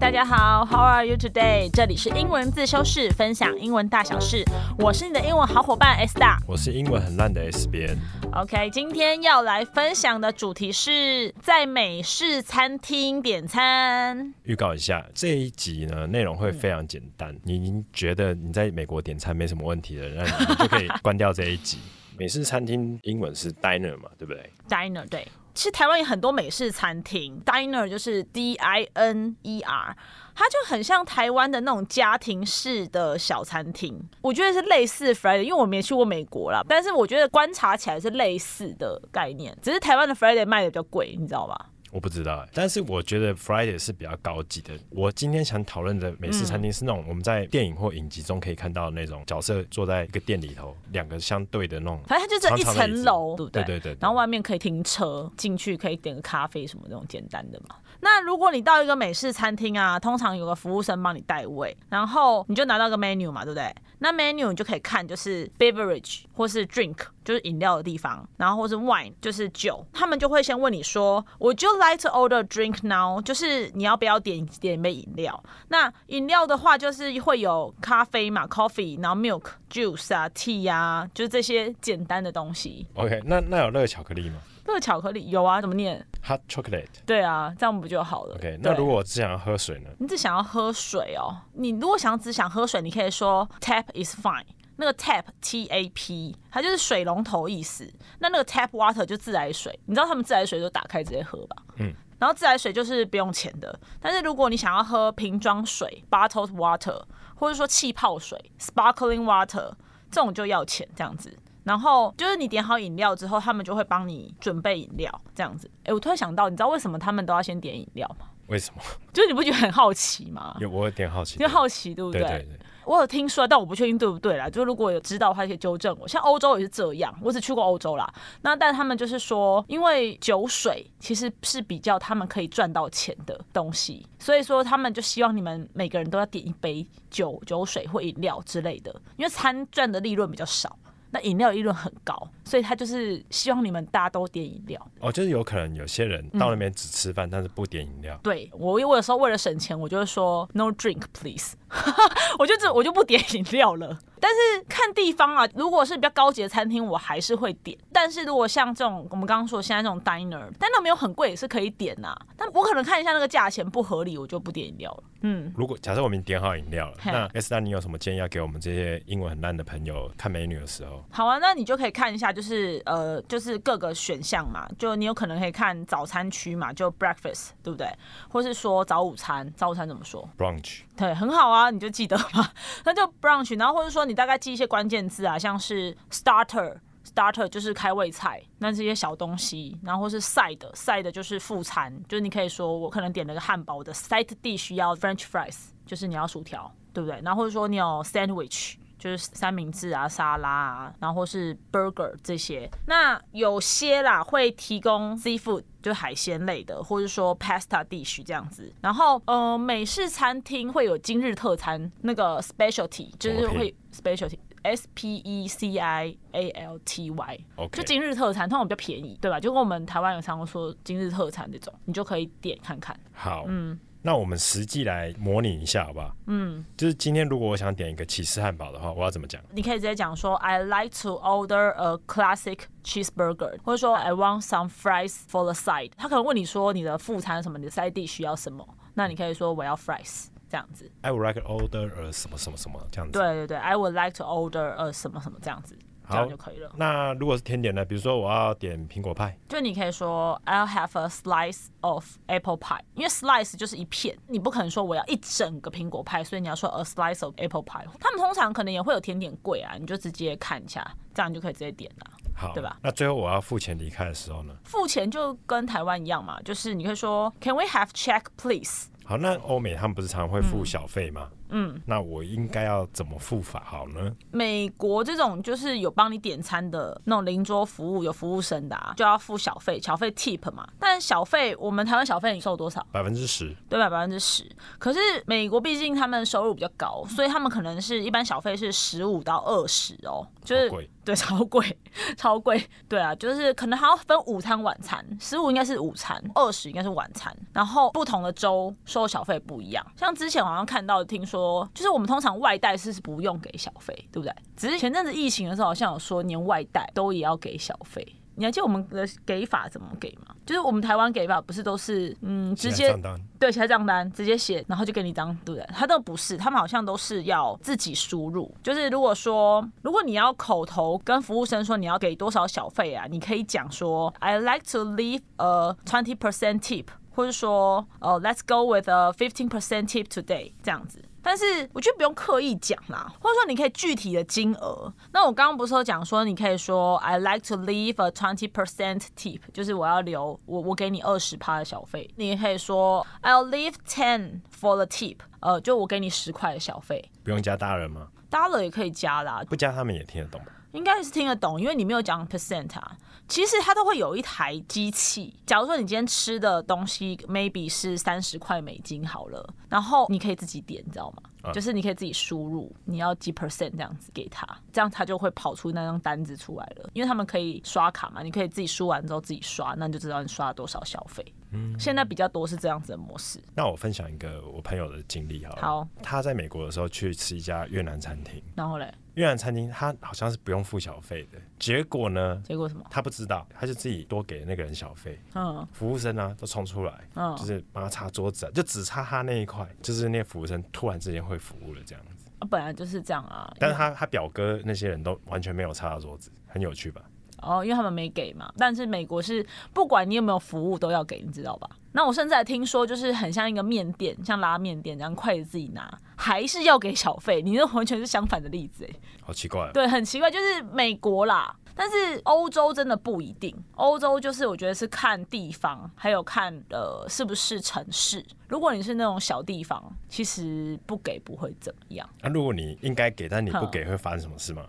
大家好，How are you today？这里是英文自修室，分享英文大小事。我是你的英文好伙伴 S 大。我是英文很烂的 S 边。OK，今天要来分享的主题是在美式餐厅点餐。预告一下，这一集呢内容会非常简单。你已经觉得你在美国点餐没什么问题了，那你就可以关掉这一集。美式餐厅英文是 diner 嘛，对不对？Diner 对，其实台湾有很多美式餐厅，Diner 就是 D I N E R，它就很像台湾的那种家庭式的小餐厅。我觉得是类似 Friday，因为我没去过美国啦，但是我觉得观察起来是类似的概念，只是台湾的 Friday 卖的比较贵，你知道吧？我不知道欸，但是我觉得 Friday 是比较高级的。我今天想讨论的美式餐厅是那种我们在电影或影集中可以看到的那种角色坐在一个店里头，两个相对的那种。反正它就是一层楼，对不对？对对对对然后外面可以停车，进去可以点个咖啡什么那种简单的嘛。那如果你到一个美式餐厅啊，通常有个服务生帮你带位，然后你就拿到个 menu 嘛，对不对？那 menu 你就可以看就是 beverage 或是 drink，就是饮料的地方，然后或是 wine 就是酒，他们就会先问你说，Would you like to order drink now？就是你要不要点点一杯饮料？那饮料的话就是会有咖啡嘛，coffee，然后 milk、juice 啊、tea 啊，就是这些简单的东西。OK，那那有热巧克力吗热巧克力有啊，怎么念？？Hot chocolate。对啊，这样不就好了 OK，那如果我只想要喝水呢？你只想要喝水哦，你如果想只想喝水，你可以说 tap is fine。那个 tap T A P，它就是水龙头意思。那那个 tap water 就自来水，你知道他们自来水就打开直接喝吧？嗯。然后自来水就是不用钱的，但是如果你想要喝瓶装水 （bottled water） 或者说气泡水 （sparkling water），这种就要钱这样子。然后就是你点好饮料之后，他们就会帮你准备饮料这样子。哎，我突然想到，你知道为什么他们都要先点饮料吗？为什么？就是你不觉得很好奇吗？有我有点好奇。因为好奇，对不对对对，我有听说，但我不确定对不对啦。就如果有知道的话，可以纠正我。像欧洲也是这样，我只去过欧洲啦。那但他们就是说，因为酒水其实是比较他们可以赚到钱的东西，所以说他们就希望你们每个人都要点一杯酒、酒水或饮料之类的，因为餐赚的利润比较少。那饮料利润很高，所以他就是希望你们大家都点饮料。哦，就是有可能有些人到那边只吃饭，但是不点饮料。对我，我有时候为了省钱，我就会说 no drink please，我就这我就不点饮料了。但是看地方啊，如果是比较高级的餐厅，我还是会点。但是如果像这种我们刚刚说现在这种 diner，diner 没有很贵，也是可以点呐、但我可能看一下那个价钱不合理，我就不点饮料了。嗯，如果假设我们点好饮料了，嘿那 S 大你有什么建议要给我们这些英文很烂的朋友看美女的时候？好啊，那你就可以看一下，就是呃，就是各个选项嘛，就你有可能可以看早餐区嘛，就 breakfast，对不对？或是说早午餐，早午餐怎么说？brunch 对，很好啊，你就记得嘛。那就 brunch，然后或者说你大概记一些关键字啊，像是 starter。starter 就是开胃菜，那这些小东西，然后是 side side 就是副餐，就是你可以说我可能点了个汉堡，我的 side dish 要 French fries，就是你要薯条，对不对？然后或者说你有 sandwich，就是三明治啊、沙拉啊，然后或是 burger 这些。那有些啦会提供 seafood，就海鲜类的，或者说 pasta dish 这样子。然后呃，美式餐厅会有今日特餐，那个 specialty 就是会 specialty。S P E C I A L T Y，OK 就今日特餐，通常比较便宜，对吧？就跟我们台湾有常说今日特餐这种，你就可以点看看。好，嗯，那我们实际来模拟一下，好不好？嗯，就是今天如果我想点一个起司汉堡的话，我要怎么讲？你可以直接讲说 I like to order a classic cheeseburger，或者说 I want some fries for the side。他可能问你说你的副餐什么，你的 side dish 需要什么，那你可以说我要 fries 这样子。I would like to order a 什么什么什么这样子。对对对，I would like to order a 什么什么这样子，这样就可以了。那如果是甜点呢？比如说我要点苹果派，就你可以说 I'll have a slice of apple pie，因为 slice 就是一片，你不可能说我要一整个苹果派，所以你要说 a slice of apple pie。他们通常可能也会有甜点柜啊，你就直接看一下，这样你就可以直接点了。好，对吧？那最后我要付钱离开的时候呢？付钱就跟台湾一样嘛，就是你可以说 Can we have check please？好，那欧美他们不是常常会付小费吗？嗯，那我应该要怎么付法好呢？美国这种就是有帮你点餐的那种邻桌服务，有服务生的啊，就要付小费，小费 tip 嘛。但小费我们台湾小费你收多少？百分之十，对吧？百分之十。可是美国毕竟他们收入比较高，所以他们可能是一般小费是十五到二十哦，就是对超贵，超贵。对啊，就是可能还要分午餐晚餐，十五应该是午餐，二十应该是晚餐。然后不同的州收小费不一样，像之前好像看到听说，就是我们通常外带是不用给小费，对不对？只是前阵子疫情的时候，好像有说连外带都也要给小费。你还记得我们的给法怎么给吗？就是我们台湾给法不是都是嗯直接对写账单直接写，然后就给你张，对不对？他都不是，他们好像都是要自己输入。就是如果说如果你要口头跟服务生说你要给多少小费啊，你可以讲说 I like to leave a twenty percent tip，或者说呃 Let's go with a fifteen percent tip today 这样子。但是我觉得不用刻意讲啦，或者说你可以具体的金额。那我刚刚不是有讲说，你可以说 I like to leave a twenty percent tip，就是我要留我我给你二十趴的小费。你也可以说 I'll leave ten for the tip，呃，就我给你十块的小费。不用加大人吗？dollar 也可以加啦，不加他们也听得懂。应该是听得懂，因为你没有讲 percent 啊。其实它都会有一台机器。假如说你今天吃的东西 maybe 是三十块美金好了，然后你可以自己点，你知道吗？就是你可以自己输入你要几 percent 这样子给他，这样他就会跑出那张单子出来了。因为他们可以刷卡嘛，你可以自己输完之后自己刷，那你就知道你刷了多少消费。嗯，现在比较多是这样子的模式。那我分享一个我朋友的经历好了。好，他在美国的时候去吃一家越南餐厅，然后嘞。越南餐厅他好像是不用付小费的，结果呢？结果什么？他不知道，他就自己多给那个人小费。嗯，服务生呢都冲出来，嗯，就是帮他擦桌子，就只擦他那一块，就是那服务生突然之间会服务了这样子。啊，本来就是这样啊。但是他他表哥那些人都完全没有擦到桌子，很有趣吧？哦，因为他们没给嘛。但是美国是不管你有没有服务都要给，你知道吧？那我甚至还听说，就是很像一个面店，像拉面店这样，筷子自己拿，还是要给小费。你这完全是相反的例子，哎，好奇怪。对，很奇怪，就是美国啦，但是欧洲真的不一定。欧洲就是我觉得是看地方，还有看呃是不是城市。如果你是那种小地方，其实不给不会怎么样。那如果你应该给，但你不给，会发生什么事吗？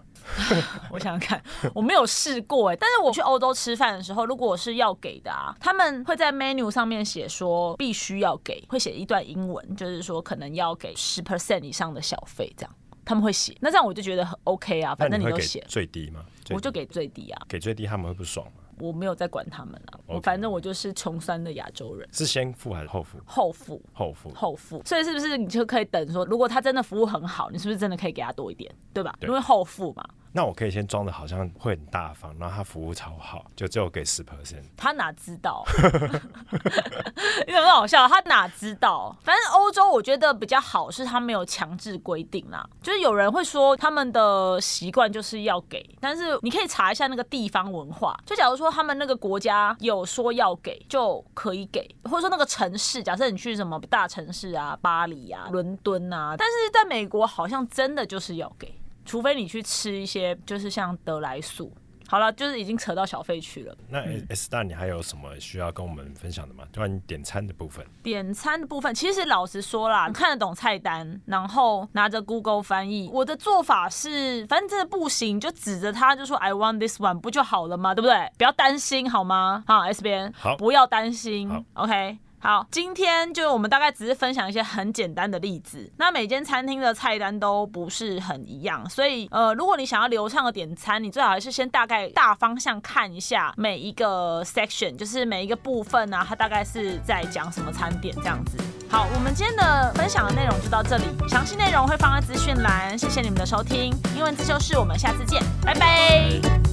我想想看，我没有试过哎，但是我去欧洲吃饭的时候，如果我是要给的啊，他们会在 menu 上面写说必须要给，会写一段英文，就是说可能要给十 percent 以上的小费这样，他们会写。那这样我就觉得很 OK 啊，反正你都写最低嘛？我就给最低啊，给最低他们会不爽吗？我没有在管他们啊，我反正我就是穷酸的亚洲人。是先付还是后付？后付，后付，后付。所以是不是你就可以等说，如果他真的服务很好，你是不是真的可以给他多一点，对吧？因为后付嘛。那我可以先装的好像会很大方，然后他服务超好，就只有给十 percent。他哪知道？你怎么好笑？他哪知道？反正欧洲我觉得比较好，是他没有强制规定啦。就是有人会说他们的习惯就是要给，但是你可以查一下那个地方文化。就假如说他们那个国家有说要给，就可以给，或者说那个城市，假设你去什么大城市啊，巴黎啊、伦敦啊，但是在美国好像真的就是要给。除非你去吃一些，就是像德来素。好了，就是已经扯到小费去了。那 S 大，你还有什么需要跟我们分享的吗？关于点餐的部分。点餐的部分，其实老实说啦，看得懂菜单，然后拿着 Google 翻译。我的做法是，反正真的不行，就指着他就说 I want this one，不就好了吗？对不对？不要担心好吗？好，S 边，好，不要担心。OK。好，今天就我们大概只是分享一些很简单的例子。那每间餐厅的菜单都不是很一样，所以呃，如果你想要流畅的点餐，你最好还是先大概大方向看一下每一个 section，就是每一个部分啊，它大概是在讲什么餐点这样子。好，我们今天的分享的内容就到这里，详细内容会放在资讯栏。谢谢你们的收听，英文自修室，我们下次见，拜拜。